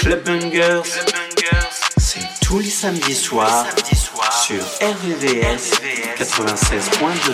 Club Bungers, c'est tous les samedis soirs sur RVVS 96.2.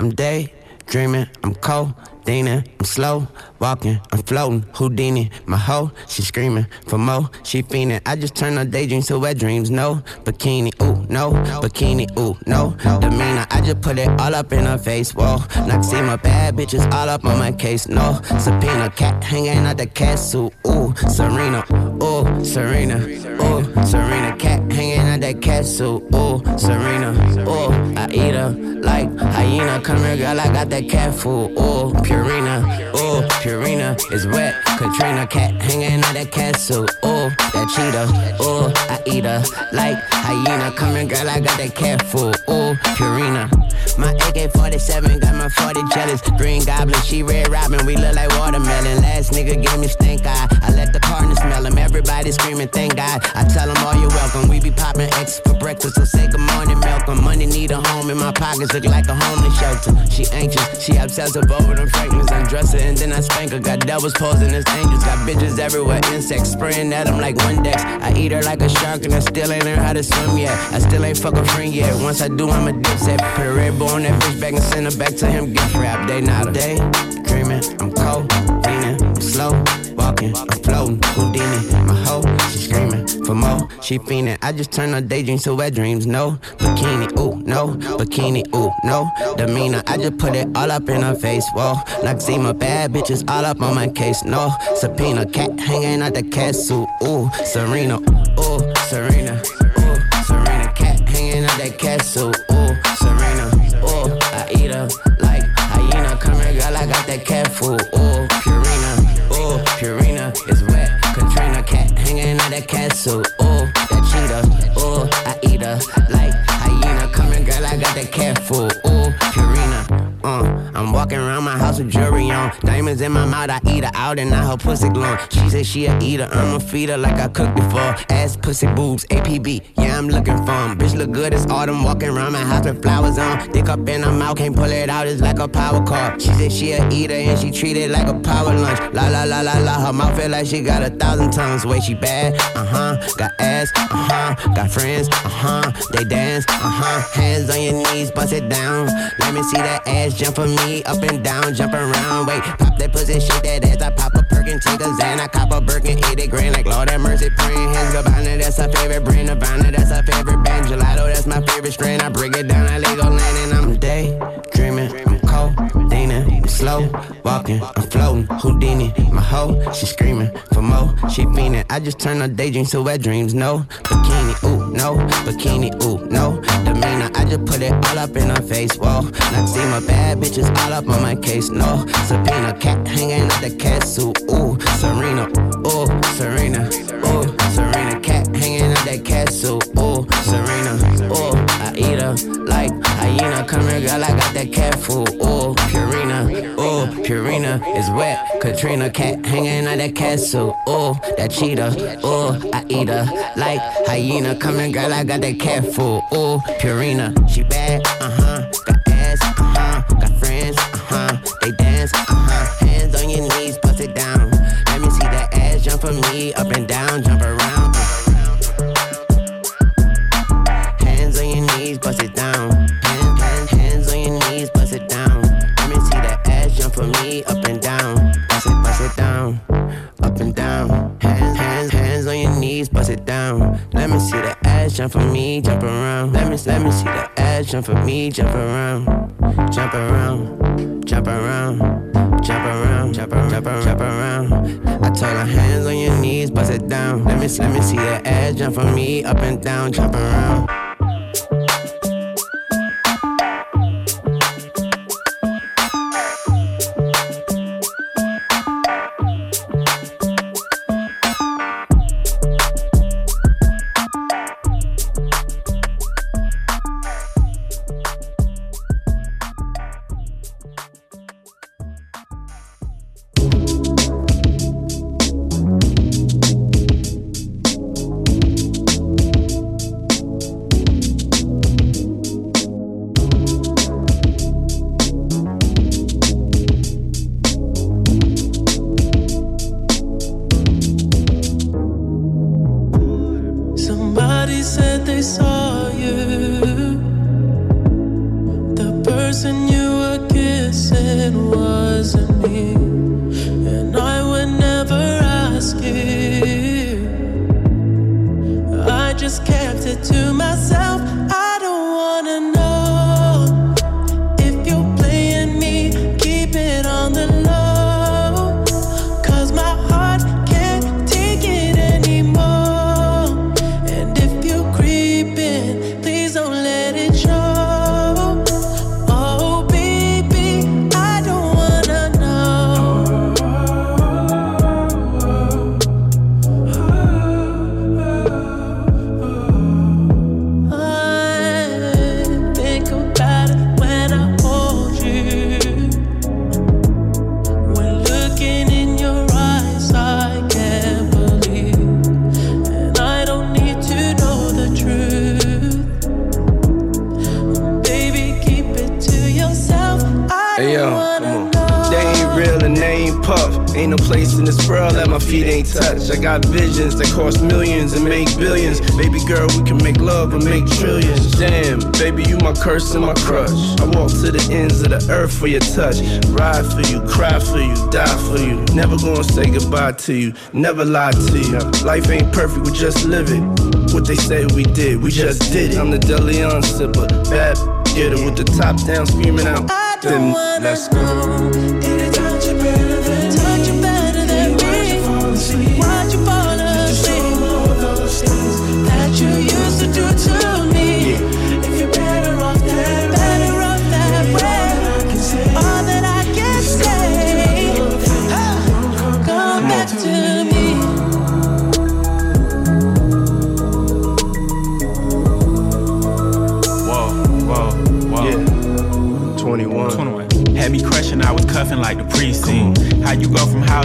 I'm day dreaming, I'm cold Dana, I'm slow, walking, I'm floating. Houdini, my hoe, she screaming for more, she fiending. I just turn her daydreams to wet dreams. No bikini, ooh, no bikini, ooh, no demeanor. Just put it all up in her face. Whoa, not see my bad bitches all up on my case. No subpoena, cat hanging out the castle. Ooh, Serena, ooh, Serena, ooh, Serena, cat hanging out that castle. Ooh, Serena, ooh, I eat her like hyena. Come here, girl, I got that cat food. Ooh, Purina, ooh, Purina is wet. Katrina cat hanging out that castle, ooh, that cheetah, ooh, I eat her like hyena. Coming, girl, I got that cat food, ooh, Purina. My AK-47 got my 40 jealous. Green Goblin, she Red Robin, we look like watermelon. Last nigga gave me stink eye. I let the partner smell him. Everybody screaming, thank God. I tell them all you're welcome. We be popping X for breakfast, so say good morning, Malcolm. Money need a home in my pockets, look like a homeless shelter. She anxious, she obsessive over them fragments. Undress her and then I spank her. Got devils posing as angels, got bitches everywhere, insects spraying at them like Windex. I eat her like a shark and I still ain't learned how to swim yet. I still ain't fuck a friend yet. Once I do, I'm a dipset. Put a red bull on that bitch back and send her back to him. Gift wrap, day not a day. Dreaming, I'm cold, leaning, I'm slow, walking, I'm floating. Houdini, my hoe, she screaming for more. She fiending. I just turn her daydreams to wet dreams. No bikini, ooh, no bikini, ooh, no demeanor. I just put it all up in her face. Whoa, like see my bad bitches all up on my case. No subpoena, cat hanging out the castle. Ooh, Serena, ooh, Serena, cat that castle. Ooh, Serena, ooh, I eat her like hyena. Come here, girl, I got that cat food. Ooh, Purina, ooh, Purina is wet. Katrina, cat hanging at that castle. Ooh, that cheetah. Ooh, I eat her like hyena. Come here, girl, I got that cat food. Ooh, Purina. Uh, I'm walking around my house with jewelry on. In my mouth, I eat her out and now her pussy glowing. She said she a eater, I'ma feed her like I cooked before. Ass, pussy, boobs, APB, yeah, I'm looking for 'em. Bitch look good as autumn, walking around my house with flowers on. Dick up in her mouth, can't pull it out, it's like a power car. She said she a eater and she treat it like a power lunch. La la la la la, her mouth feel like she got a thousand tongues. Way she bad, uh huh. Got ass, uh huh. Got friends, uh huh. They dance, uh huh. Hands on your knees, bust it down. Let me see that ass jump for me, up and down, jump around. Wait, pop that pussy, shake that ass. I pop a perk and take a Xan. I cop a Birkin, 80 grand, like Lord have mercy, praying hands. Gabbana, that's her favorite brand. Nirvana, that's her favorite band. Gelato, that's my favorite strain. I break it down, I Lego land, and I'm day slow, walking, I'm floating. Houdini, my hoe, she screaming for more. She fiending. I just turn her daydreams to wet dreams. No bikini, ooh, no bikini, ooh, no demeanor. I just put it all up in her face. Whoa, not see my bad bitches all up on my case. No subpoena, cat hanging out the cat castle. Ooh, Serena, ooh, Serena, ooh, Serena, cat hanging out that castle. Ooh, Serena, ooh, I eat her like hyena. Come here, girl, I got that cat food. Ooh, Purina, ooh, Purina is wet. Katrina, cat hanging out that castle. Ooh, that cheetah, ooh, I eat her like hyena. Come here, girl, I got that cat food. Ooh, Purina, she bad, uh huh. Got ass, uh huh. Got friends, uh huh. They dance, uh huh. Hands on your knees, bust it down. Let me see that ass jump for me, up and down, jump around. Jump for me, jump around, jump around, jump around. Jump around, jump around, jump around, jump around. I told her hands on your knees, bust it down. Let me, let me see that ass jump for me, up and down, jump around. Curse and my crush. I walk to the ends of the earth for your touch. Ride for you, cry for you, die for you. Never gonna say goodbye to you, never lie to you. Life ain't perfect, we just live it. What they say we did, we just did it. I'm the Deleon sipper, bad getter with the top down, screaming out. Then let's go.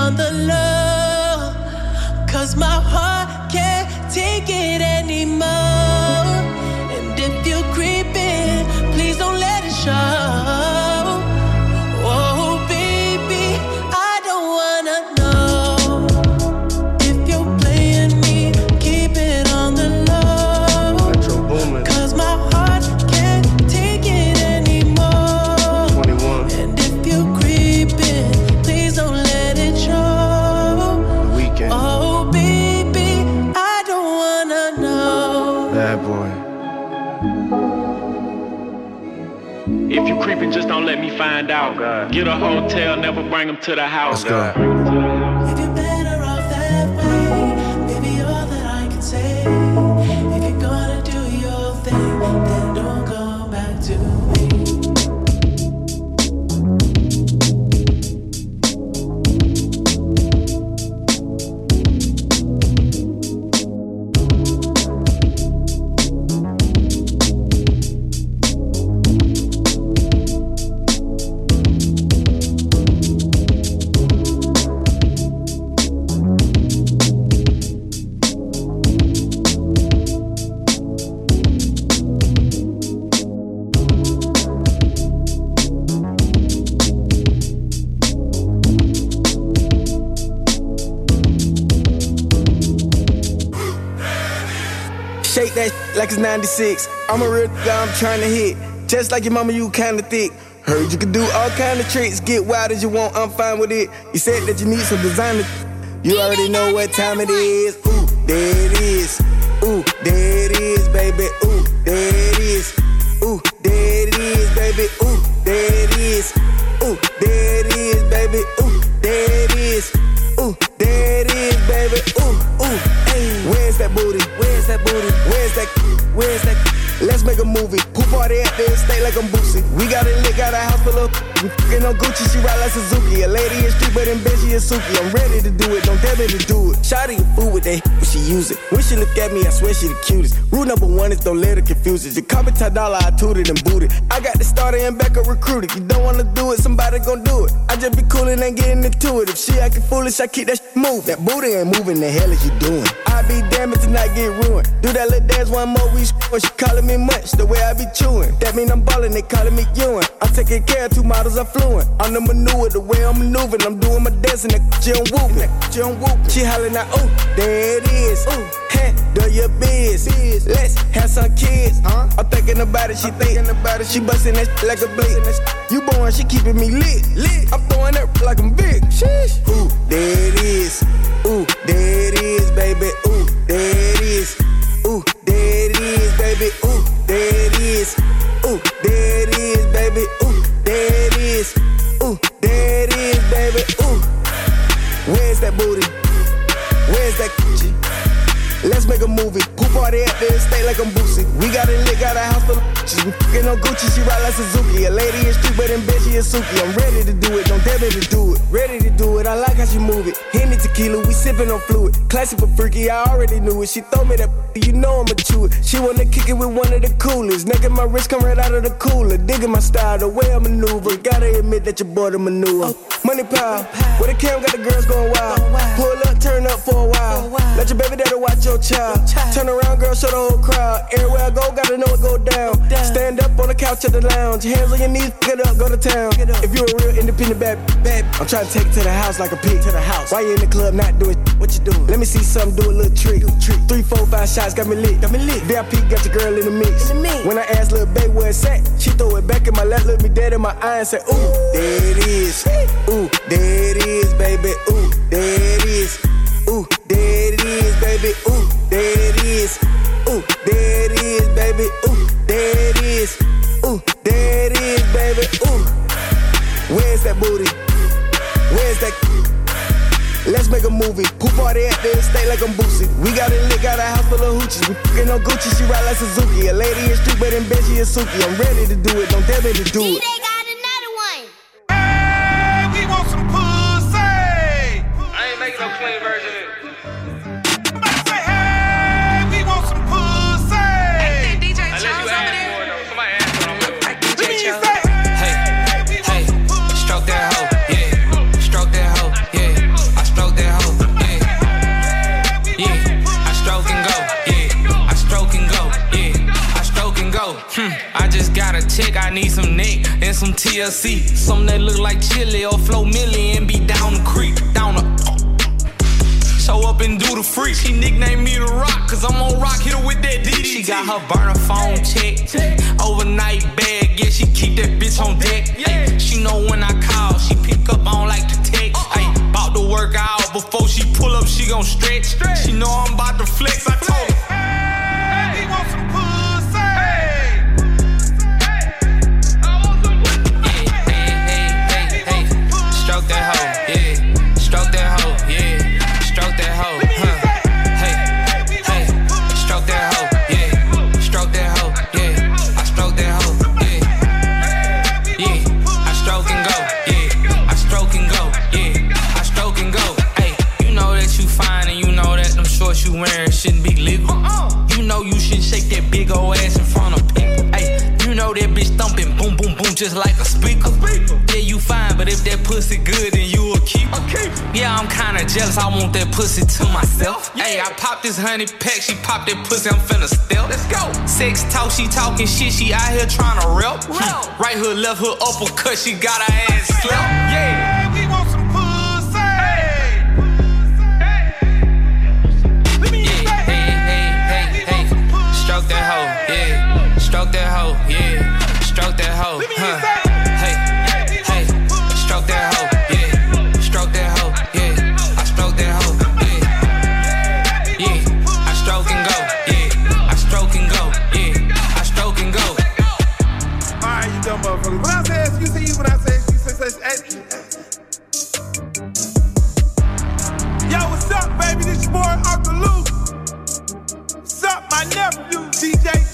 On the low. Cause my heart can't take it anymore. And if you're creeping, please don't let it show. Don't let me find out. Get a hotel, never bring them to the house. Let's go. Like it's 96. I'm a real guy, I'm trying to hit. Just like your mama, you kinda thick. Heard you can do all kind of tricks, get wild as you want, I'm fine with it. You said that you need some designer. You already know what time it is. Ooh, there it is. Ooh, there it is, baby. Ooh, there it is. Ooh, there it is, baby. Ooh, there it is. A movie. Pool party at the estate like I'm Boosie. We got it lit, got a house full of. We fucking on Gucci, she ride like Suzuki. A lady in street, but in bed she is Suki. I'm ready to do it, don't tell me to do it. Shotty a fool with that when she use it. When she look at me, I swear she the cutest. Rule number one is don't let her confuse it. You call me dollar, I tooted and booted. I got the starter and backup recruited. You don't wanna do it, somebody gon' do it. I just be cool and ain't getting into it. If she acting foolish, I keep that shit move. That booty ain't moving, the hell is you doing? I be damned to not get ruined. Do that little dance one more, we when she calling me much, the way I be chewing. That mean I'm ballin', they callin' me Ewan. I'm taking care of two models, I'm fluent. I'm the manure, the way I'm maneuvering. I'm doing my dance and that she on whoopin'. She on whoopin'. She hollering out, ooh, there it is. Ooh, handle your biz. biz. Let's have some kids. Huh? I'm thinking about it, she thinking about it. She bustin' that shit like a blade. You born, she keeping me lit. lit. I'm throwing that like I'm big. Sheesh. Ooh, there it is. Ooh, there it is, baby. Ooh, there it is. Ooh, there it is, baby. Ooh, there it is. Ooh, there it is, baby. Ooh, there it is. Ooh, there it is, baby. Ooh. Where's that booty? Where's that coochie? Let's make a movie. Pool party at the estate like I'm Boosie. We got it lit, got a house full bitches. We fucking on Gucci, she ride like Suzuki. A lady in street, but in bed she is Suki. I'm ready to do it, don't dare me to do it. Ready to do it, I like how she move it. Henny tequila, we sipping on fluid. Classic but freaky, I already knew it. She throw me that, you know I'ma chew it. She wanna kick it with one of the coolest. Naked my wrist come right out of the cooler. Digging my style, the way I maneuver. Gotta admit that your boy the maneuver. Money power, where the cam got the girls going wild. Pull up, turn up for a while. Let your baby daddy watch your child. Turn around, girl, show the whole crowd. Everywhere I go, gotta know it go down. Stand up on the couch at the lounge. Hands on your knees, get up, go to town. If you a real independent bad, bad, I'm trying to take it to the house like a pig to the house. Why you in the club not doing what you doing? Let me see something, do a little trick. Three, four, five shots got me lit. Got me lit. VIP got your girl in the mix. When I asked little baby where it's at, she throw it back in my lap, look me dead in my eye and say, Ooh, there it is. Ooh, there it is, baby. Ooh, there it is. Ooh, there it is, baby. Ooh, there it is. Ooh, there it is, baby. Ooh, there it is. Ooh, there it is, baby. Ooh, where's that booty? Where's that? Let's make a movie. Pool party at the estate like I'm Boosie. We got it lit, got a house full of hoochies. We fucking on Gucci, she ride like Suzuki. A lady street, but in bed is Suki. I'm ready to do it, don't tell me to do it. Some TLC. Something that look like chili or flow milli and be down the creek, down the. Show up and do the freak. She nicknamed me the rock, cause I'm on rock, hit her with that DDT. She got her burner phone check. Overnight bag, yeah, she keep that bitch on deck. Ay, she know when I call, she pick up, I don't like to text. Uh-uh. Ay, bout to work out before she pull up, she gon' stretch. She know I'm about to flex, I told her. Just like a speaker. Yeah, you fine, but if that pussy good, then you a keep. Yeah, I'm kinda jealous. I want that pussy to myself. Hey, I pop this honey pack, she pop that pussy. I'm finna stealth. Let's go. Sex talk, she talking shit. She out here trying to rep. Hmm. Right hook, left hook, uppercut. She got her ass slapped. Yeah. We want some pussy. Yeah, hey, hey, hey, hey. Stroke that hoe, yeah. Stroke that hoe, yeah stroke that hoe. Huh. Hey, hey, stroke that hoe. Yeah, stroke that hoe. Yeah, I stroke that hoe. Yeah, yeah, I stroke and go. Yeah, I stroke and go. Yeah, I stroke and go. All right, you dumb. When I say excuse you, when I say excuse, say excuse. Yo, what's up, baby? This your boy Uncle What's up, my nephew, DJ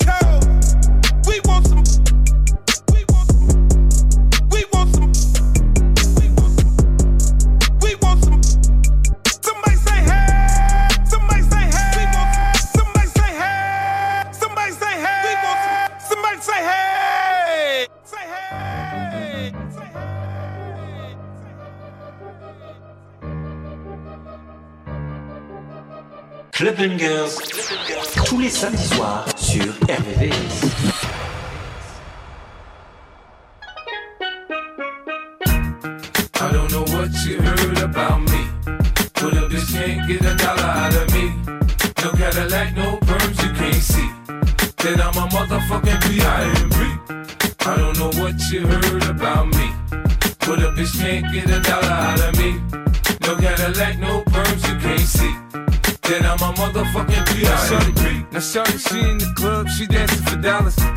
Tous les samedis soirs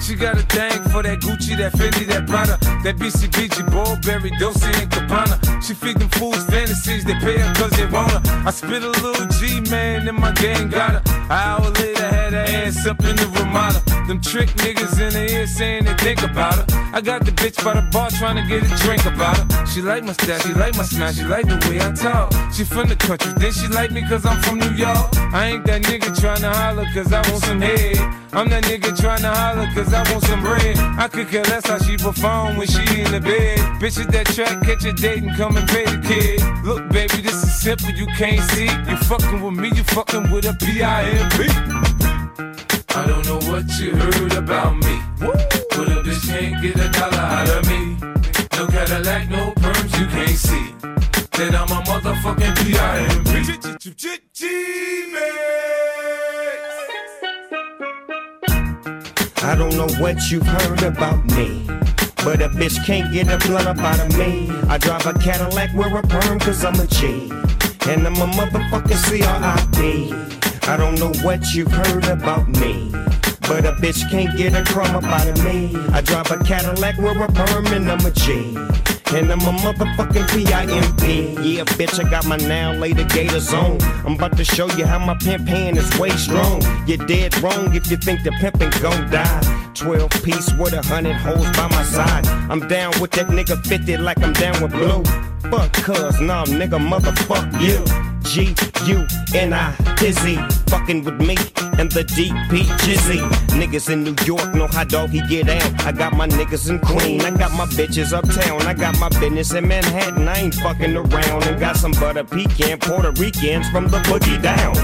She got a thing for that Gucci, that Fendi, that Prada, that BCBG, Burberry, Dolce and Gabbana. She feed them fools fantasies, they pay her cause they want her. I spit a little G, man, and my gang got her. An hour later, had her ass up in the Ramada. Them trick niggas in the think about her. I got the bitch by the bar trying to get a drink about her. She like my style, she like my smile, she like the way I talk. She from the country, then she like me cause I'm from New York. I ain't that nigga tryna holler cause I want some head. I'm that nigga tryna holler cause I want some bread. I could care less how she perform when she in the bed. Bitches that track, catch a date and come and pay the kid. Look, baby, this is simple, you can't see. You fucking with me, you fucking with a P-I-M-P. I don't know what you heard about me, but a bitch can't get a dollar out of me. No Cadillac, no perms, you can't see. Then I'm a motherfucking P.I.M.P. I don't know what you've heard about me. But a bitch can't get a blood up out of me. I drive a Cadillac, wear a perm, cause I'm a G. And I'm a motherfucking C-R-I-P. I don't know what you've heard about me. But a bitch can't get a crumb up out of me. I drive a Cadillac, with a perm, and I'm a G. And I'm a motherfucking P-I-M-P. Yeah, bitch, I got my now later gators on. I'm about to show you how my pimp hand is way strong. You're dead wrong if you think the pimpin' gon' die. 12 piece with a hundred hoes by my side. I'm down with that nigga 50 like I'm down with blue. Fuck cuz, nah, nigga, motherfuck you. G U N I Dizzy, fucking with me and the DP Jizzy. Niggas in New York know how doggy get out. I got my niggas in Queen, I got my bitches uptown, I got my business in Manhattan. I ain't fucking around and got some butter pecan Puerto Ricans from the boogie down.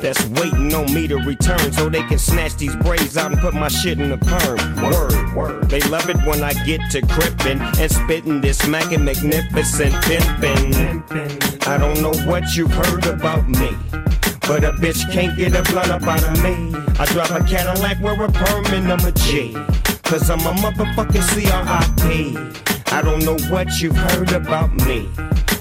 That's waiting on me to return so they can snatch these braids out and put my shit in the perm. Word, word. They love it when I get to crippin' and spittin' this smacking magnificent pimpin'. I don't know what you've heard about me. But a bitch can't get a blunt up out of me. I drive a Cadillac, wear a perm, and I'm a G. Cause I'm a motherfucking C-R-I-P. I don't know what you've heard about me.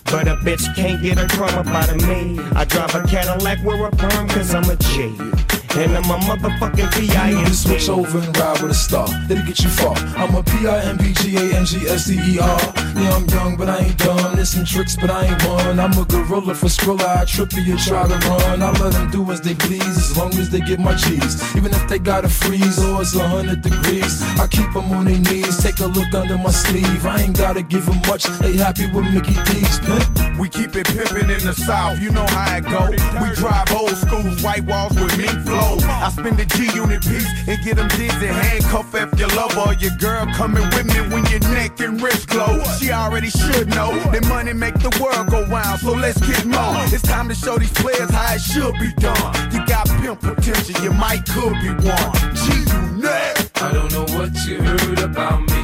But a bitch can't get a crumb up out of me. I drive a Cadillac, wear a perm, cause I'm a G. And I'm a motherfucking P.I.M.P. Switch over and ride with a star, that'll get you far. I'm a a P-I-M-P-G-A-N-G-S-D-E-R. Yeah, I'm young, but I ain't dumb. There's some tricks, but I ain't one. I'm a gorilla for Skrilla, I trip you, try to run. I let them do as they please, as long as they get my cheese. Even if they gotta freeze or it's a hundred degrees, I keep them on their knees. Take a look under my sleeve. I ain't gotta give them much, they happy with Mickey D's, pimp. We keep it pimpin' in the south, you know how it go. We drive old schools, white walls with mink flow. I spend a G unit piece and get them dizzy. Handcuff if your lover or your girl coming with me when your neck and wrist glow. She already should know that money make the world go round, so let's get more. It's time to show these players how it should be done. You got pimp potential, you might could be one. G unit. I don't know what you heard about me.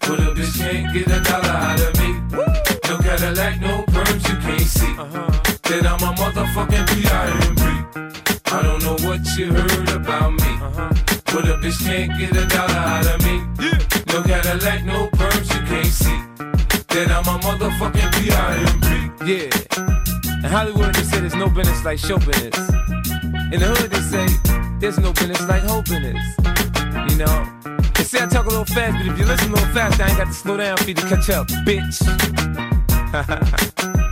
But a bitch can't get a dollar out of me. No Cadillac, no perms, you can't see. Uh-huh. Then I'm a motherfucking P.I.M.P. I don't know what you heard about me. But a bitch can't get a dollar out of me. No Cadillac, no perms, you can't see. Then I'm a motherfucking P.I.M.P. Yeah. In Hollywood, they say there's no business like show business. In the hood, they say there's no business like whole business. You know? They say I talk a little fast, but if you listen a little fast, I ain't got to slow down for you to catch up, bitch.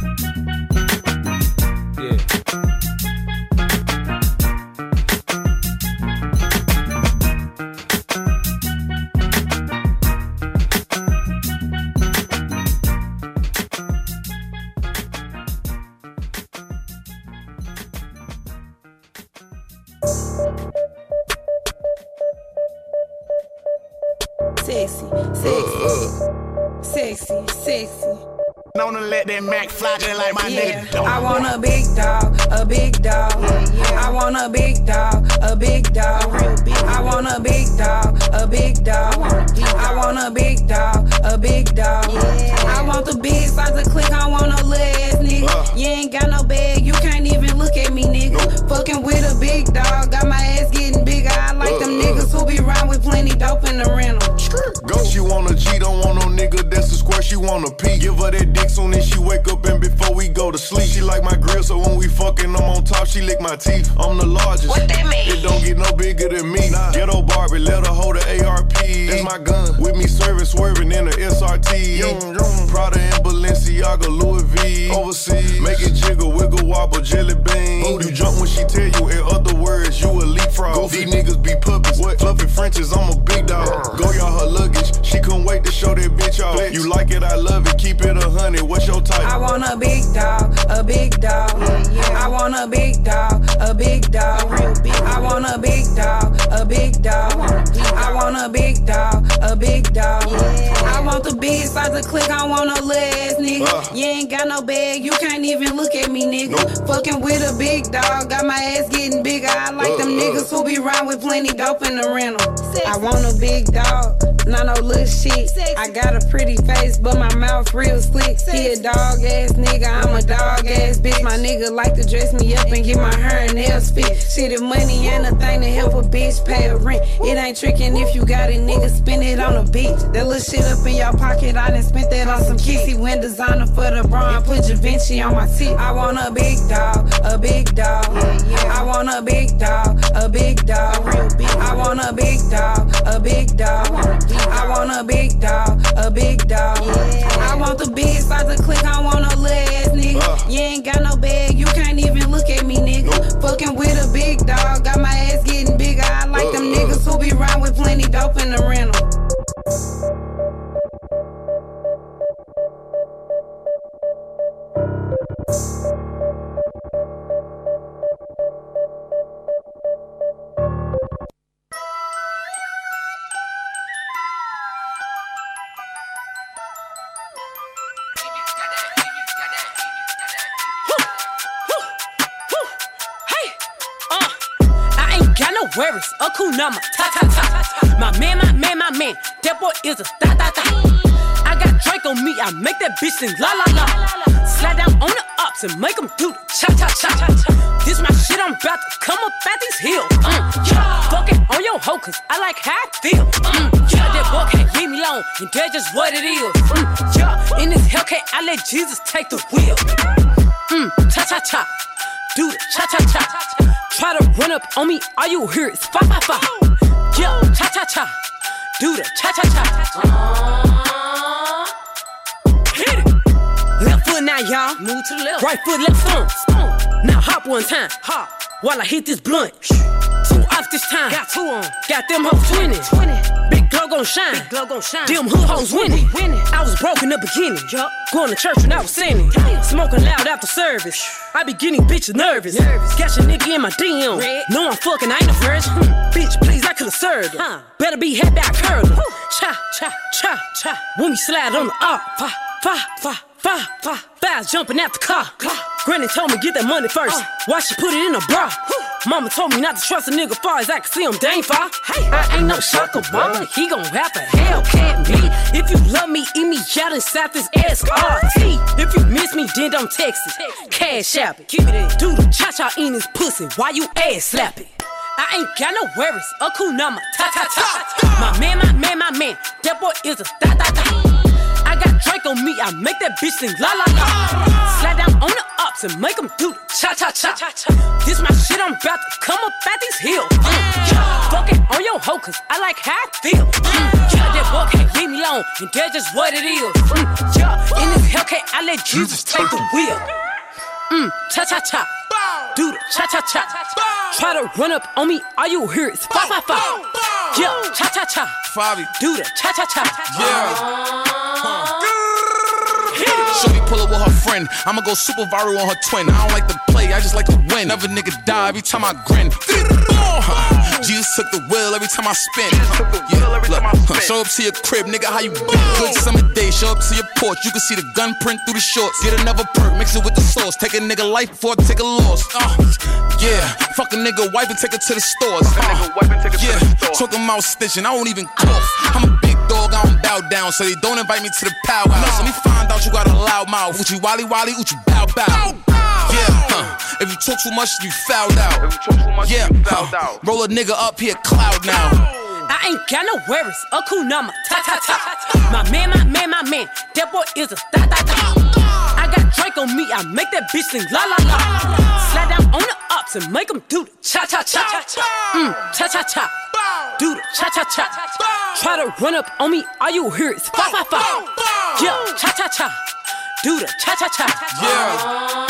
To let that Mac fly just like my nigga. Dog. I want a big dog, a big dog. I want a big dog, a big dog. I want a big dog, a big dog. I want a big dog, a big dog. I want the big size of click, I want no little ass nigga. Uh. You ain't got no Give her that dick soon as she wake up and before we go to sleep. She like my grill, so when we fucking, I'm on top, she lick my teeth. I'm the largest. What that mean? It don't get no bigger than me. Ghetto Barbie, let her hold the ARP. That's my gun. With me serving, swerving in the SRT. Prada and Balenciaga, Louis V. Overseas, make it jiggle, wiggle, wobble, jelly bean. You jump when she tell you, in other words, you a leapfrog. These niggas be puppies. What? Fluffy Frenches, I'm a big You like it, I love it. Keep it a hundred. What's your type? I want a big dog, a big dog. I want a big dog, a big dog. I want a big dog, a big dog. I want a big dog, a big dog. I want the big size of click, I want no little ass nigga. You ain't got no bag, you can't even look at me, nigga. Fucking with a big dog, got my ass getting bigger. I like them niggas who be round with plenty dope in the rental. I want a big dog, not no little shit. I got a pretty face, but my mouth real slick. He a dog ass nigga, I'm a dog ass bitch. My nigga like to dress me up and get my hair and nails fit. Shit, if money ain't a thing to help a bitch pay a rent. It ain't tricking if you got it, nigga, spend it on a beach. That little shit up in your pocket, I done spent that on some kissy. Went designer for the bra, put Javinci on my teeth. I want a big dog, a big dog. I want a big dog, a big dog. I want a big dog, a big dog. I want a big dog, a big dog. I want the big size of click, I want no little ass nigga. Uh. You ain't got no bag, you can't even look at me, nigga. Fucking with a big dog, got my ass getting bigger. I like them uh. niggas who be round with plenty dope in the rental. Sing la la la. Slide down on the ups and make them do the cha cha cha cha. This my shit, I'm about to come up at these hills. Mm, yeah. Fuck it on your hoe, cause I like how I feel. Mm, yeah, that boy can't leave me alone, and that's just what it is. Mm, yeah, in this Hellcat, I let Jesus take the wheel. Mm, cha cha cha. Do the cha cha cha. Try to run up on me, all you hear is fa fa fa. Yeah, cha cha cha. Do the cha cha cha. Now, y'all. Move to the left. Right foot, left stomp. stomp. Now hop one time. Hop. While I hit this blunt. Two off this time. Got two on. Got them hoes twinning. Big glow gon' shine. Big glow gon' shine. Them hood hoes winning. winning. I was broke in the beginning. Yup. Going to church when I was sinning. Smoking loud after service. I be getting bitches nervous. nervous. Got your nigga in my DM. No, I'm fucking, I ain't a virgin. Hmm. Bitch, please, I could've served her. Better be head back curling. Cha, cha, cha, cha. When we slide on the up. Fa, fa, fa, fa, fa. Fast jumping out the car. Granny told me get that money first. Why she put it in a bra? Mama told me not to trust a nigga far as I can see him, dang far. Hey, I ain't no sucker, mama. He gon' have Hellcat me. If you love me, eat me out inside this SRT. If you miss me, then don't text it. Cash app it. Keep it in. Do the cha cha in his pussy. Why you ass slap it? I ain't got no worries. A cool number. Ta ta ta. My man, my man, my man. That boy is a da da da. I on me, I make that bitch sing la la la. Slide down on the ups and make them do the cha cha cha. This my shit, I'm about to come up at these hills. Mm, yeah. Fuck it on your hoe, cause I like how I feel. Mm, yeah, that boy can't leave me alone, and that's just what it is. Mm, yeah, in this Hellcat, I let Jesus take the wheel. Mm, cha cha cha. Do the cha cha cha. Try to run up on me, all you hear is fa fa fa. Yeah, cha cha cha. Fabi. Do the cha cha cha. Yeah. Shorty pull up with her friend. I'ma go super viral on her twin. I don't like to play, I just like to win. Never nigga die every time I grin. Jesus took the wheel every time I spin. Yeah, look, show up to your crib, nigga, how you been? Good summer day, show up to your porch, you can see the gun print through the shorts. Get another perk, mix it with the sauce. Take a nigga life before I take a loss. Uh, yeah, fuck a nigga wife and take her to the stores. Uh, yeah, talking about stitching, I won't even cough. I'm a dog, I don't bow down, so they don't invite me to the powerhouse. Let me find out you got a loud mouth. Uchi wally wally, uchi bow bow. Yeah, huh. If you talk too much, you fouled out. yeah, huh. roll a nigga up here, cloud now. I ain't got no worries, a cool number, ta ta ta. My man, my man, my man, that boy is a da da da. I got Drake on me, I make that bitch sing la la la. Slide down on the ups and make them do the cha cha cha. Mm, cha cha cha. Do the cha cha cha. Try to run up on me, all you hear is fa fa fa. Yeah, cha cha cha. Do the cha cha cha. yeah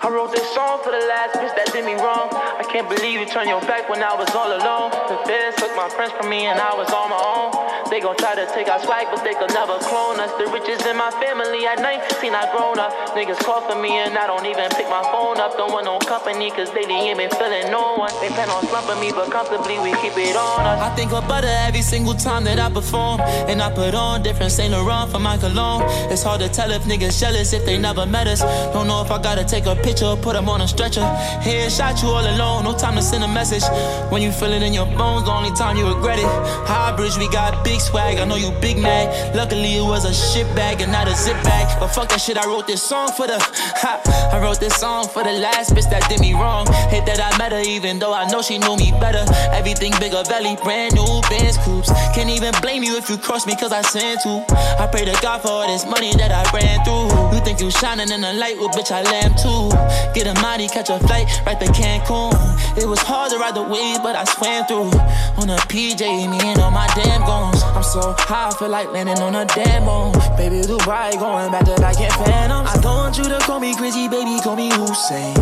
I wrote this song for the last bitch that did me wrong. Can't believe you turned your back when I was all alone. The feds took my friends from me and I was on my own. They gon' try to take our swag, but they could never clone us. The riches in my family at 19, I grown up. Niggas call for me and I don't even pick my phone up. Don't want no company, cause they ain't been feeling no one. They plan on slumping me, but comfortably we keep it on us. I think of butter every single time that I perform. And I put on different Saint Laurent for my cologne. It's hard to tell if niggas jealous if they never met us. Don't know if I gotta take a picture or put them on a stretcher. Headshot you all alone, no time to send a message. When you feel it in your bones, the only time you regret it. High bridge, we got big swag. I know you big mad. Luckily, it was a shit bag and not a zip bag. But fuck that shit, I wrote this song for the. Ha, I wrote this song for the last bitch that did me wrong. Hate that I met her, even though I know she knew me better. Everything bigger, belly, brand new Benz coupes. Can't even blame you if you cross me, cause I sin to. I pray to God for all this money that I ran through. You think you shining in the light, well, bitch, I lamb too. Get a mighty, catch a flight right to Cancun. It was hard to ride the wave, but I swam through. On a PJ, me and all my damn goons. I'm so high, I feel like landing on a damn moon. Baby, Dubai, going back to in Phantoms. I don't want you to call me crazy, baby, call me Hussein.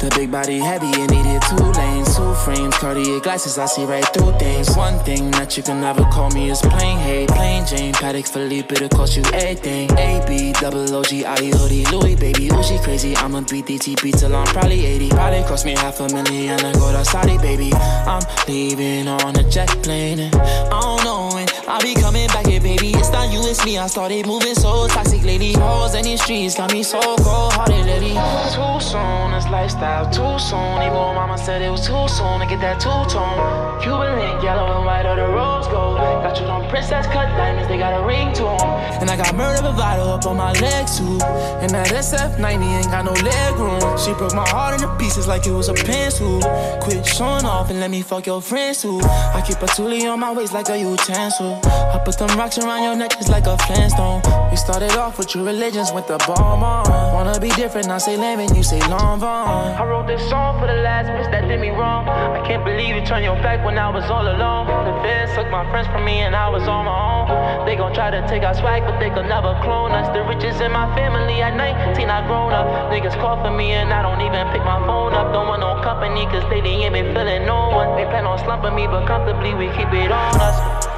The big body heavy and needed two lanes, two frames, cardiac glasses, I see right through things. One thing that you can never call me is plain hate, plain Jane, Patek Philippe, it'll cost you everything. AB, double OG, I hoodie, Louis, baby, ooh, she crazy. I'ma beat DTP till I'm probably 80. Probably cost me half a million to go to Saudi, baby. I'm leaving on a jet plane, and I don't know I'll be coming back here, baby. It's not you, it's me. I started moving so toxic lately. Hoes in these streets got me so cold hearted lately. Too soon, this lifestyle too soon. Even mama said it was too soon to get that two tone. Cuban link, yellow and white, or the rose gold. Got you on princess cut diamonds, they got a ring to 'em. And I got murder bravado up on my legs too. And that SF90 ain't got no leg room. She broke my heart into pieces like it was a pencil. Quit showing off and let me fuck your friends too. I keep a toolie on my waist like a utensil. I put them rocks around your neck just like a flintstone. We started off with your religions, with the bomb on. Wanna be different, I say lemon, you say long vaughn. I wrote this song for the last bitch that did me wrong. I can't believe you turned your back when I was all alone. The feds took my friends from me and I was on my own. They gon' try to take our swag, but they could never clone us. The riches in my family at 19, I grown up. Niggas call for me and I don't even pick my phone up. Don't want no company, cause they ain't been feeling no one. They plan on slumping me, but comfortably we keep it on us.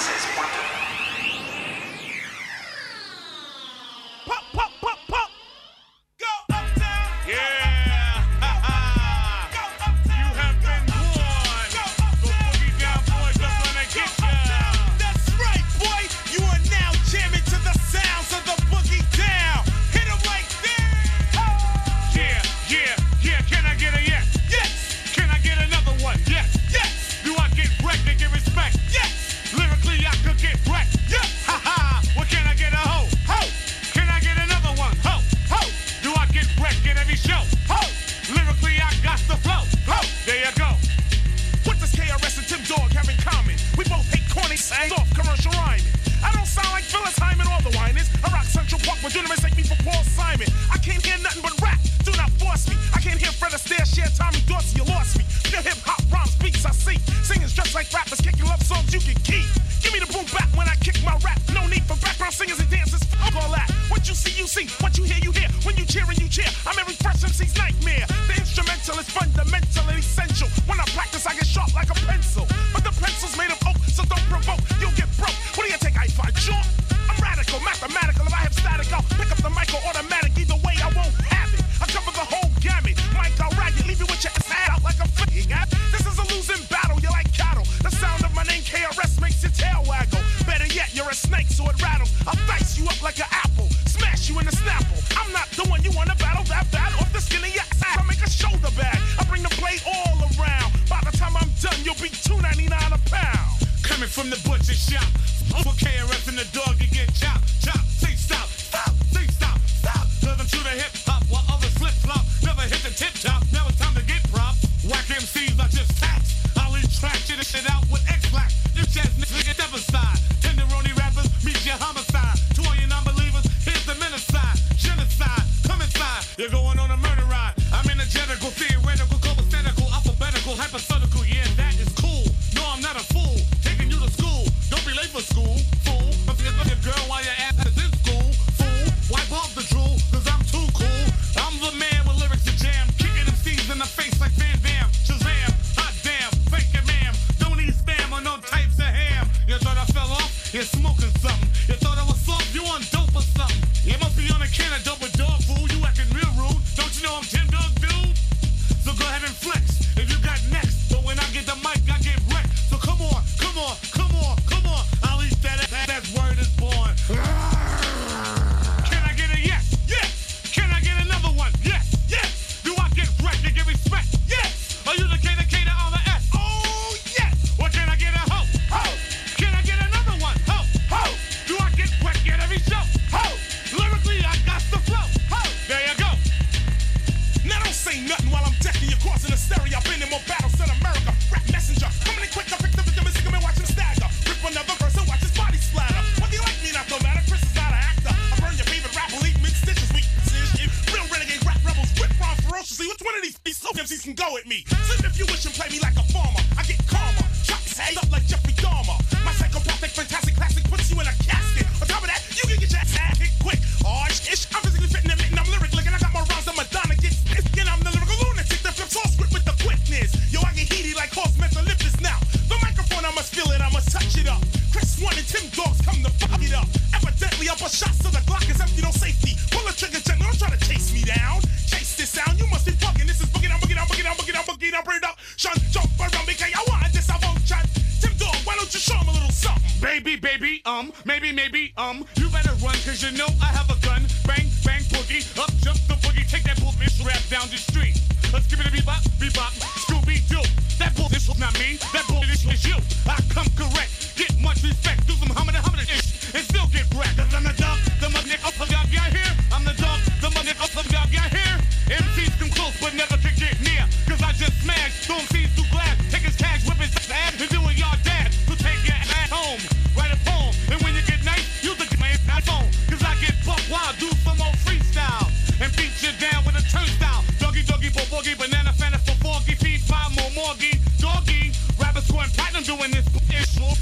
corny, soft commercial rhyming. I don't sound like Phyllis Hyman or the whiners. I rock Central Park, but do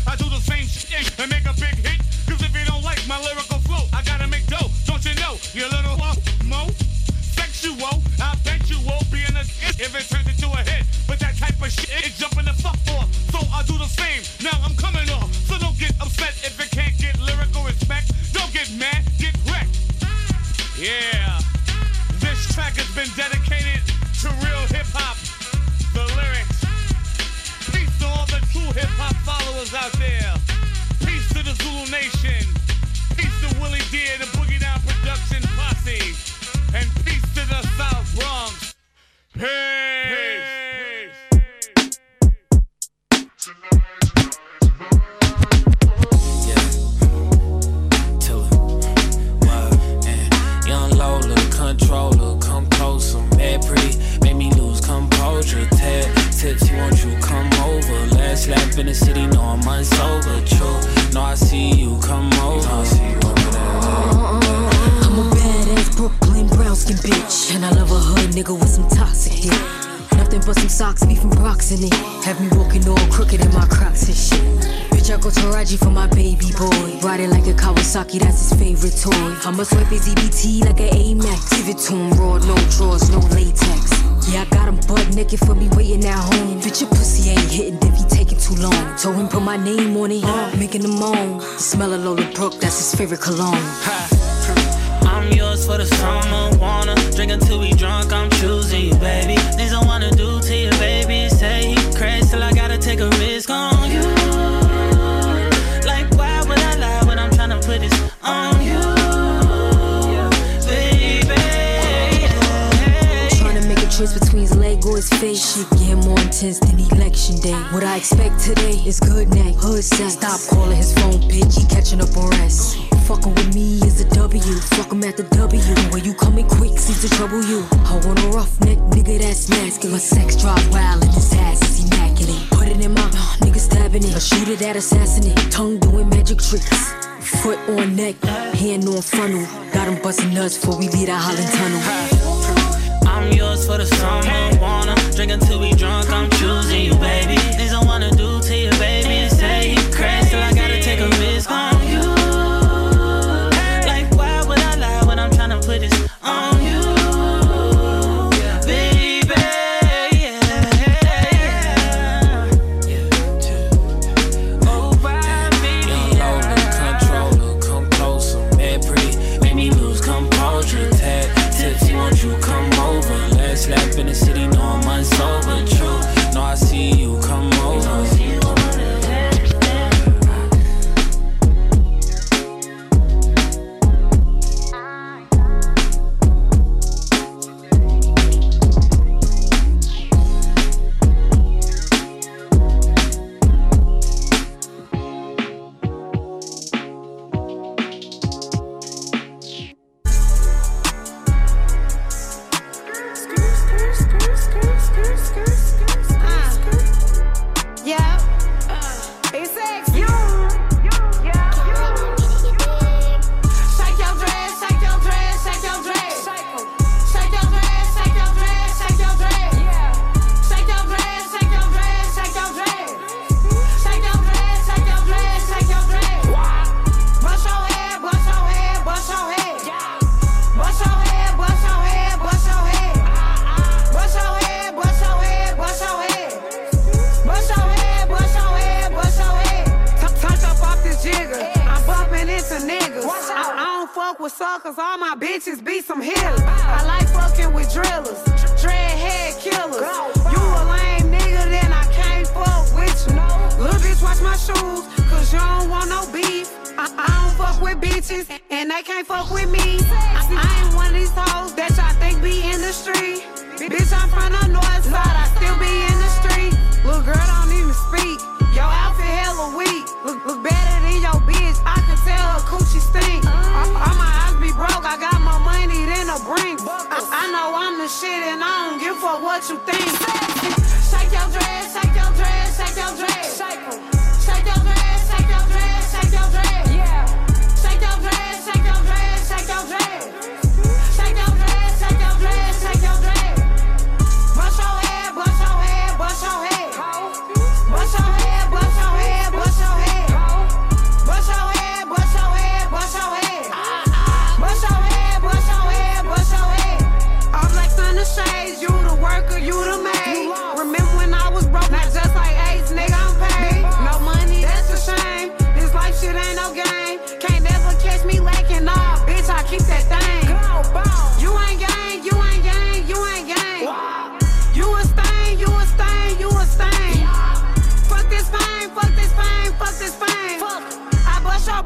I do the cologne. face Shit get more intense than election day. What I expect today is good night, hood sex Stop calling his phone, bitch, he catching up on rest. Fuckin' with me is a W, fuck him at the W. When you coming quick, seems to trouble you. I want a roughneck, nigga that's masculine. My sex drive wild and this ass is immaculate. Put it in my, uh, nigga stabbing it. I shoot it at assassinate, tongue doing magic tricks. Foot on neck, hand on funnel. Got him busting nuts before we leave that Holland Tunnel. I'm yours for the summer, wanna drink until we drunk. I'm choosing you, baby.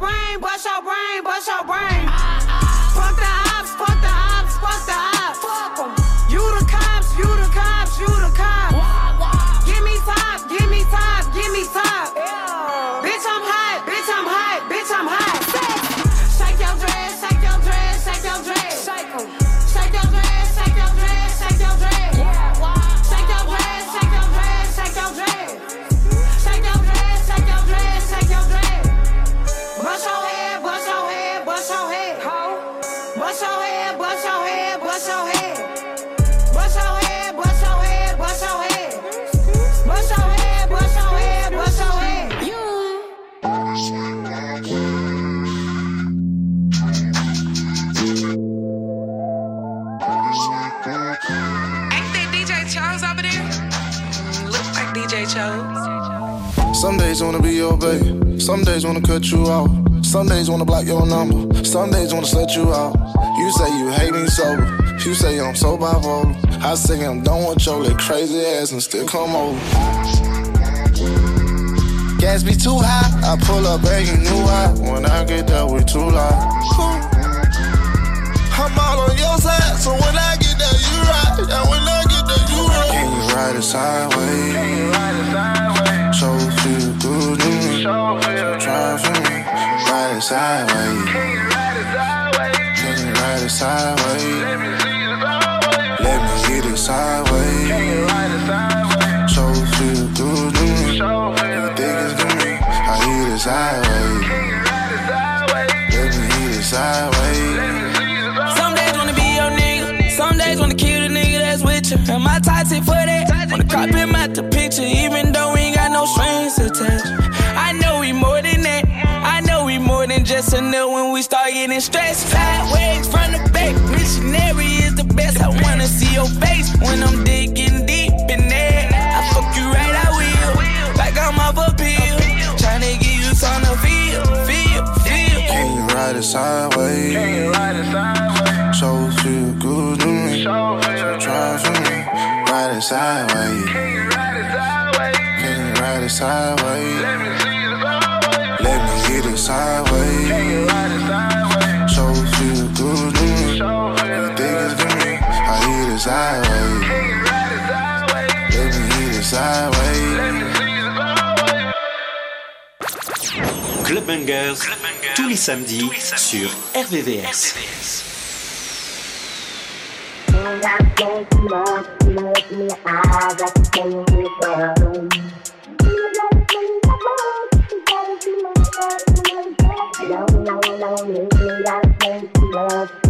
brain, bust your brain, bust your brain. Days wanna be your babe. Some days wanna cut you off. Some days wanna block your number. Some days wanna set you out. You say you hate me sober. You say I'm so bipolar. I say I'm done with your little crazy ass and still come over. Gas be too high. I pull up begging new why. When I get there, we too loud. I'm all on your side, so when I get there, you right. And when I get there, you right. Can you ride it sideways? Can you ride it sideways? Try for me. Ride it sideways. Can you ride it sideways? Can you ride it sideways? Let me see it sideways. Let me get it sideways. Can you ride it sideways? So feel good to me. So feel good to me. I hit it sideways. We start getting. Sideways from the back, missionary is the best. I wanna see your face when I'm digging deep in there. I fuck you right, I will. Like I'm off a pill. Tryna give you something to feel, feel, feel. Can you ride it sideways? Can you ride it sideways? So feel good to me. So try for me. Ride it sideways. Can you ride it sideways? Can you ride it sideways? Let me see it sideways. Let me get it sideways. Sideways. Can you ride it sideways? Let me hit it sideways. Let me see it sideways. Club Bangers, tous les samedis sur RVVS. You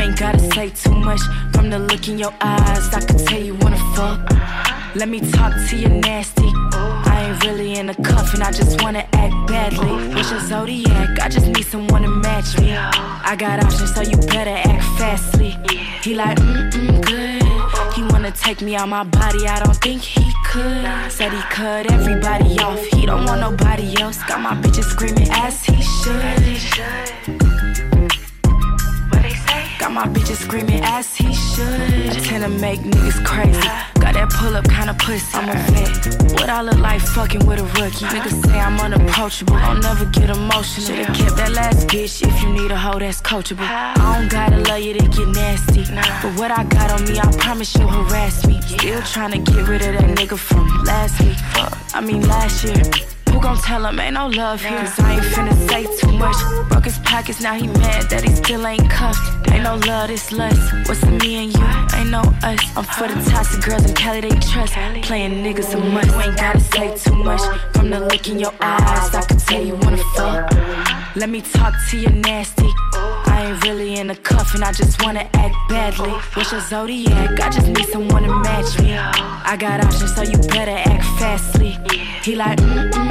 ain't gotta say too much from the look in your eyes. I can tell you wanna fuck. Let me talk to you nasty. I ain't really in a cuff and I just wanna act badly. What's your zodiac? I just need someone to match me. I got options, so you better act fastly. He like, mm, good. He wanna take me out my body, I don't think he could. Said he cut everybody off, he don't want nobody else. Got my bitches screaming as he should. Got my bitches screaming as he should. Tend to make niggas crazy. Got that pull up kind of pussy. I'm a vet. What I look like fucking with a rookie. Niggas say I'm unapproachable. I'll never get emotional. Should've kept that last bitch if you need a hoe that's coachable. I don't gotta love you to get nasty. But what I got on me, I promise you'll harass me. Still trying to get rid of that nigga from last week. I mean last year. Who gon' tell him ain't no love here? Cause I ain't finna say too much. Broke his pockets, now he mad that he still ain't cuffed. Ain't no love, this lust. What's the me and you? Ain't no us. I'm for the toxic girls in Cali, they trust. Playing niggas a must. You ain't gotta say too much. From the look in your eyes, I can tell you wanna fuck. Let me talk to you nasty. I ain't really in a cuff and I just wanna act badly. What's your zodiac? I just need someone to match me. I got options, so you better act fastly. He like, mm mm,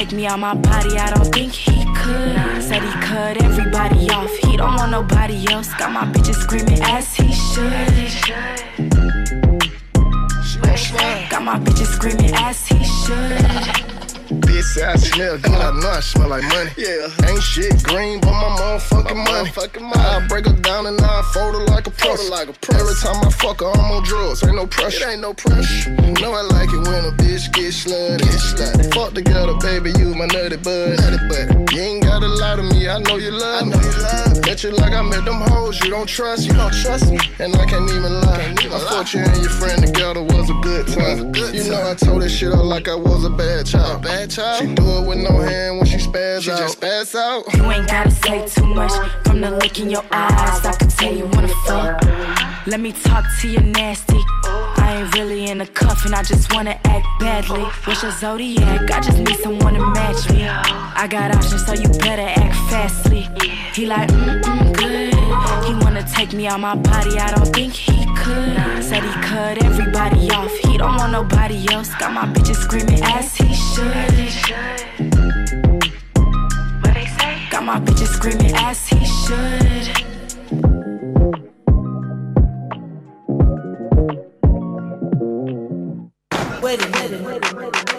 take me out my body, I don't think he could. Said he cut everybody off, he don't want nobody else. Got my bitches screaming as he should. Got my bitches screaming as he should. Bitch I smell good, I know I smell like money. Yeah. Ain't shit green but my motherfucking money. I break her down and I fold her like a press. Like a Every time I fuck her, I'm on drugs. Ain't no pressure. It ain't no pressure. Know I like it when a bitch get slutty. Get slutty. Fuck together, baby, you my nutty bud. Nutty bud. You ain't gotta lie to me, I know you love me. I know you love me. Bet you like I met them hoes, you don't trust, you don't trust me. And I can't even lie. Can't even I thought you and your friend together was a good time. Good you know I told this shit out like I was a bad child. Bad child. She do it with no hand when she spaz she out. Just spaz out. You ain't gotta say too much from the look in your eyes. I can tell you wanna fuck. Let me talk to you nasty. I ain't really in a cuff and I just wanna act badly. What's your zodiac? I just need someone to match me. I got options, so you better act fastly. He like, mm mm, good. He wanna take me out my body, I don't think he could. Said he cut everybody off, he don't want nobody else. Got my bitches screaming as he should. What they say? Got my my bitches screaming as he should. Wait a minute. Wait a minute. Wait a minute.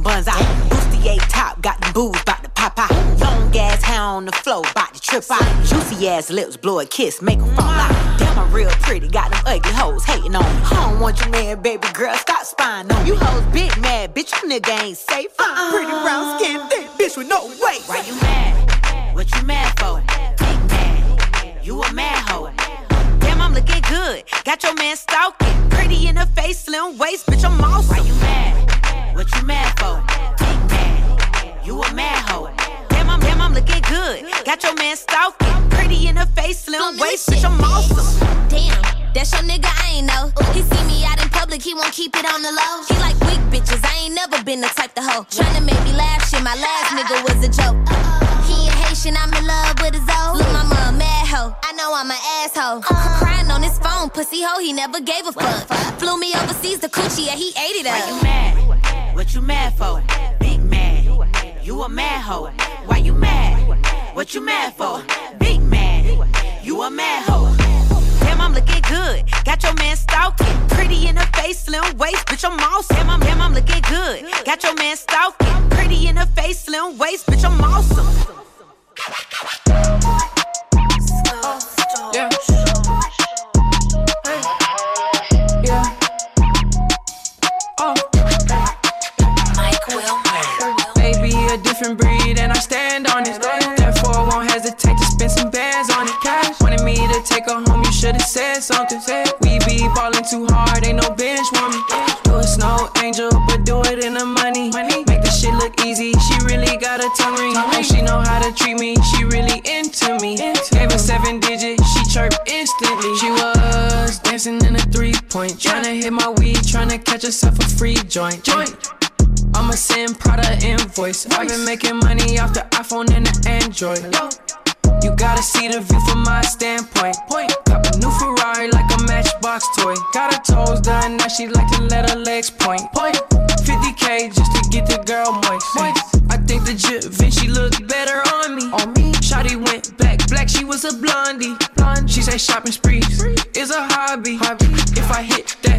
Them buns out. Bustier top, got them boobs, bout to pop out. Long ass hair on the floor, bout to trip out. Juicy ass lips, blow a kiss, make make 'em fall out. Damn, I'm real pretty, got them ugly hoes hating on me. I don't want your man, baby girl, stop spying on me. You hoes big mad, bitch, you nigga ain't safe. Uh-uh. Pretty brown skin, thick bitch with no weight. Why you mad? What you mad for? Big mad. You a mad hoe. Damn, I'm looking good. Got your man stalking. Pretty in the face, slim waist, bitch, I'm awesome. Why you mad? What you mad for? Big mad. You a mad hoe. Damn, I'm, damn, I'm looking good. Got your man stalking. Pretty in the face, slim waist, bitch, I'm awesome. Damn, that's your nigga, I ain't know. He see me out in public, he won't keep it on the low. He like weak bitches, I ain't never been the type to hoe. Tryna make me laugh, shit, my last nigga was a joke. He ain't Haitian, I'm in love with his old. Look, mama a mad hoe, I know I'm an asshole. Crying on his phone, pussy hoe, he never gave a fuck. Flew me overseas to coochie, yeah, he ate it up. Why you mad? What you mad for? Big mad. You a mad hoe. Why you mad? What you mad for? Big mad. You a mad hoe. Damn, I'm looking good. Got your man stalking. Pretty in the face, slim waist, bitch, I'm awesome. Damn, I'm, damn, I'm looking good. Got your man stalking. Pretty in the face, slim waist, bitch, I'm awesome. Yeah. Yeah. Different breed, and I stand on it. Therefore, I won't hesitate to spend some bands on it. Cash wanted me to take her home, you should've said something. We be ballin' too hard, ain't no bench warming. You a snow angel, but do it in the money. Make the shit look easy. She really got a tongue ring, and she know how to treat me. She really into me. Gave her seven digits, she chirped instantly. She was dancing in a three point, tryna hit my weed, tryna catch herself a free joint. Joint. I'ma send Prada invoice. I've been making money off the iPhone and the Android. You gotta see the view from my standpoint. Point. Cop a new Ferrari like a matchbox toy. Got her toes done, now she like to let her legs point. Point. 50k just to get the girl moist. I think the Da Vinci looked better on me. On me. Shotty went back black, she was a blondie. Blonde. She say shopping sprees is a hobby. hobby. If I hit that,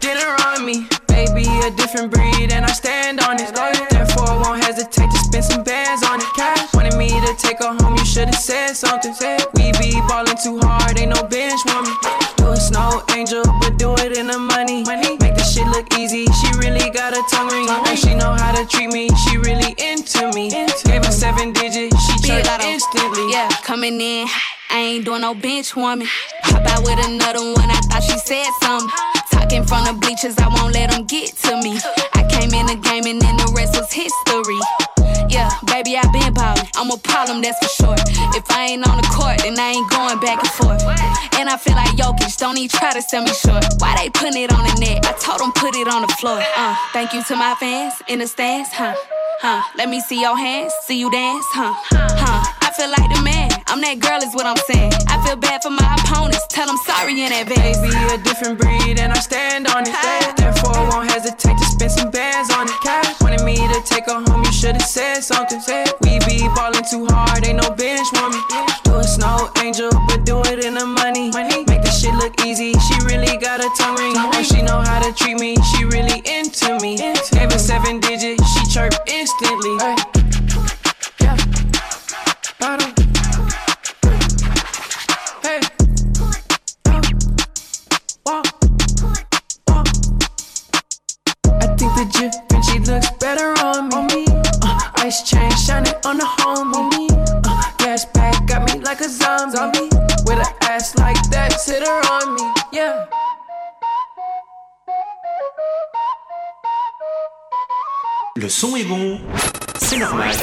dinner on me. Baby, a different breed, and I stand on it. Therefore, I won't hesitate to spend some bands on it. Cash wanted me to take her home, you should've said something. We be ballin' too hard, ain't no bench warming. You a snow angel, but do it in the money. Make the shit look easy. She really got a tongue ring, and she know how to treat me. She really into me. Gave her seven digits, she Lotto. instantly. Yeah, coming in. I ain't doing no bench warming. Hop out with another one, I thought she said something. Talking from the bleachers, I won't let them get to me. I came in the game and then the rest was history. Yeah, baby, I been ballin'. I'm a problem, that's for sure. If I ain't on the court, then I ain't going back and forth. I feel like Jokic, don't even try to sell me short. Why they putting it on the net? I told them put it on the floor. Uh, thank you to my fans in the stands, huh? Huh? Let me see your hands, see you dance, huh? Huh? I feel like the man. I'm that girl, is what I'm saying. I feel bad for my opponents. Tell them sorry in advance. Baby, a different breed, and I stand on it. Therefore, I won't hesitate to spend some bands on it. Cash wanted me to take her home, you should've said something. We be ballin' too hard, ain't no bench warming. You a snow angel, but do it in the money. Make the shit look easy. She really got a tongue ring, and she know how to treat me. She really into me. Gave her seven digits, she chirped instantly. Walk. I think the Da Vinci looks better on me. Uh, ice chain shining on the homie. Gas bag got me like a zombie. With an ass like that, sit her on me. Yeah. Le son est bon, c'est normal.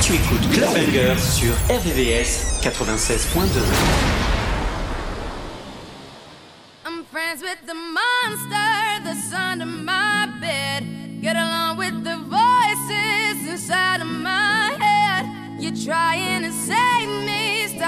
Tu écoutes Clubbanger sur RVVS 96.2. I'm friends with the monster that's under my bed. Get along with the voices inside of my head. You're trying to me,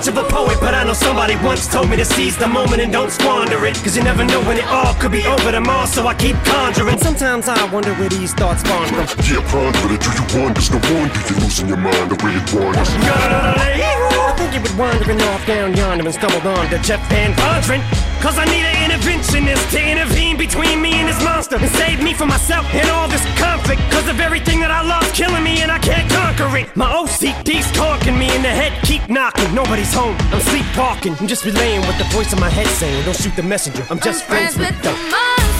much of a poet, but I somebody once told me to seize the moment and don't squander it. Cause you never know when it all could be over tomorrow, so I keep conjuring. Sometimes I wonder where these thoughts spawn from. Yeah, ponder it. Do you wonder? No wonder you're losing your mind the way it wanders. I think you was wandering off down yonder and stumbled on to Jeff VanVonderen. Cause I need an interventionist to intervene between me and this monster and save me from myself and all this conflict. Cause of everything that I love's killing me and I can't conquer it. My OCD's talking me in the head, keep knocking. Nobody's home, I'm sleepwalking. I'm just relaying what the voice in my head saying. Don't shoot the messenger, I'm just friends, with the monster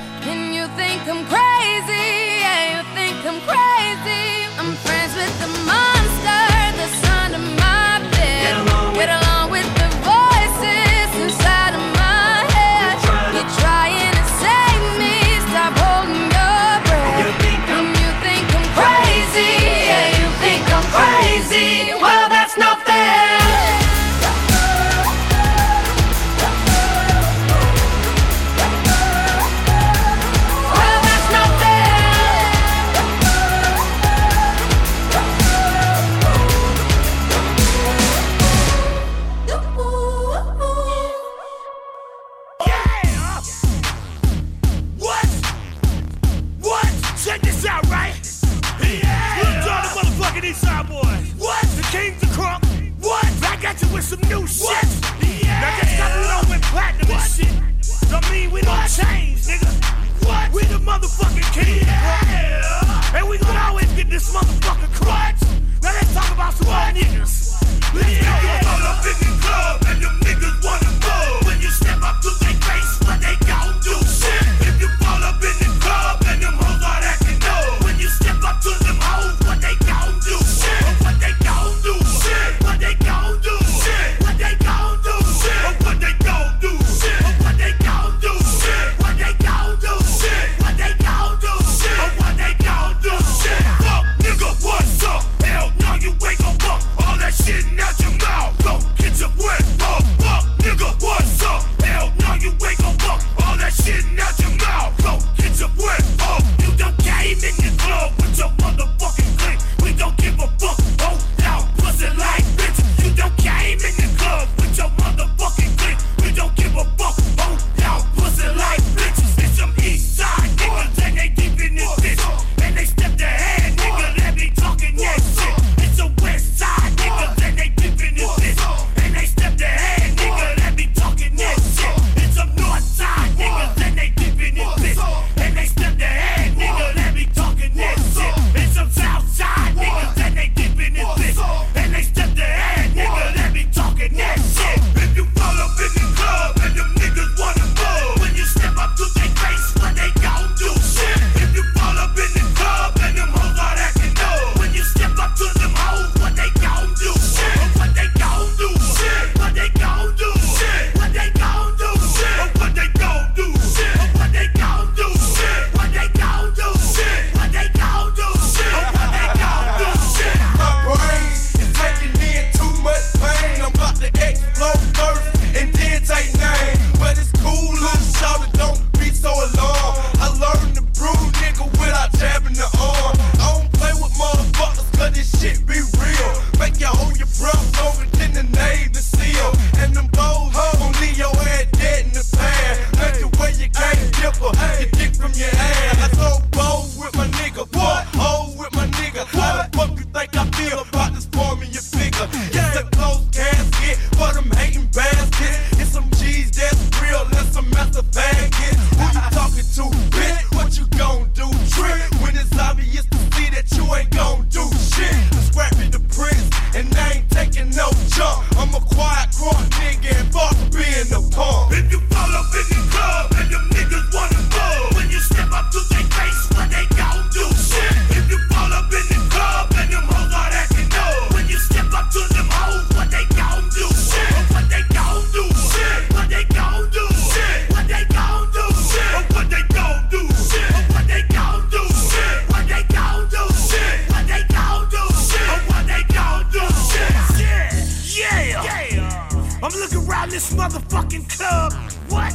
motherfucking club. What?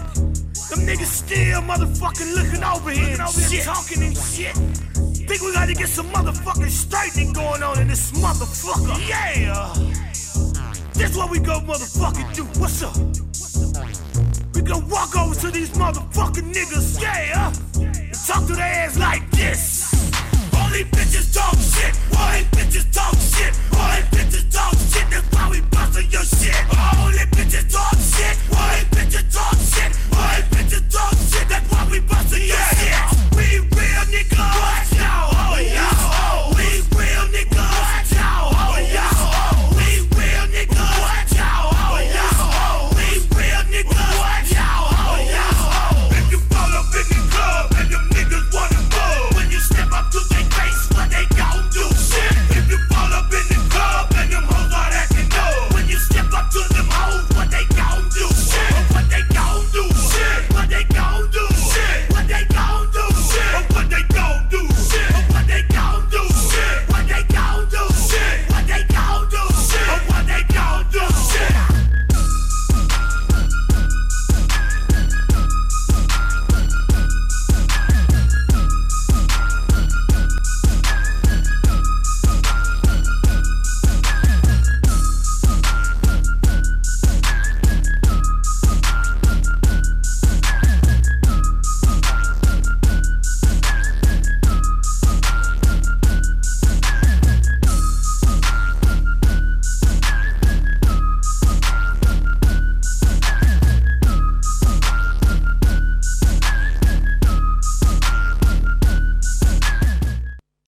Them niggas still motherfucking looking over here, looking over shit. talking and shit. Think we gotta get some motherfucking straightening going on in this motherfucker. Yeah! This what we go motherfucking do. What's up? We gonna walk over to these motherfucking niggas, yeah! And talk to their ass like this these bitches talk shit. Bitches talk shit. Bitches talk shit. That's why we your shit. Bitches talk shit. Bitches talk shit. Bitches talk shit. That's why we your shit.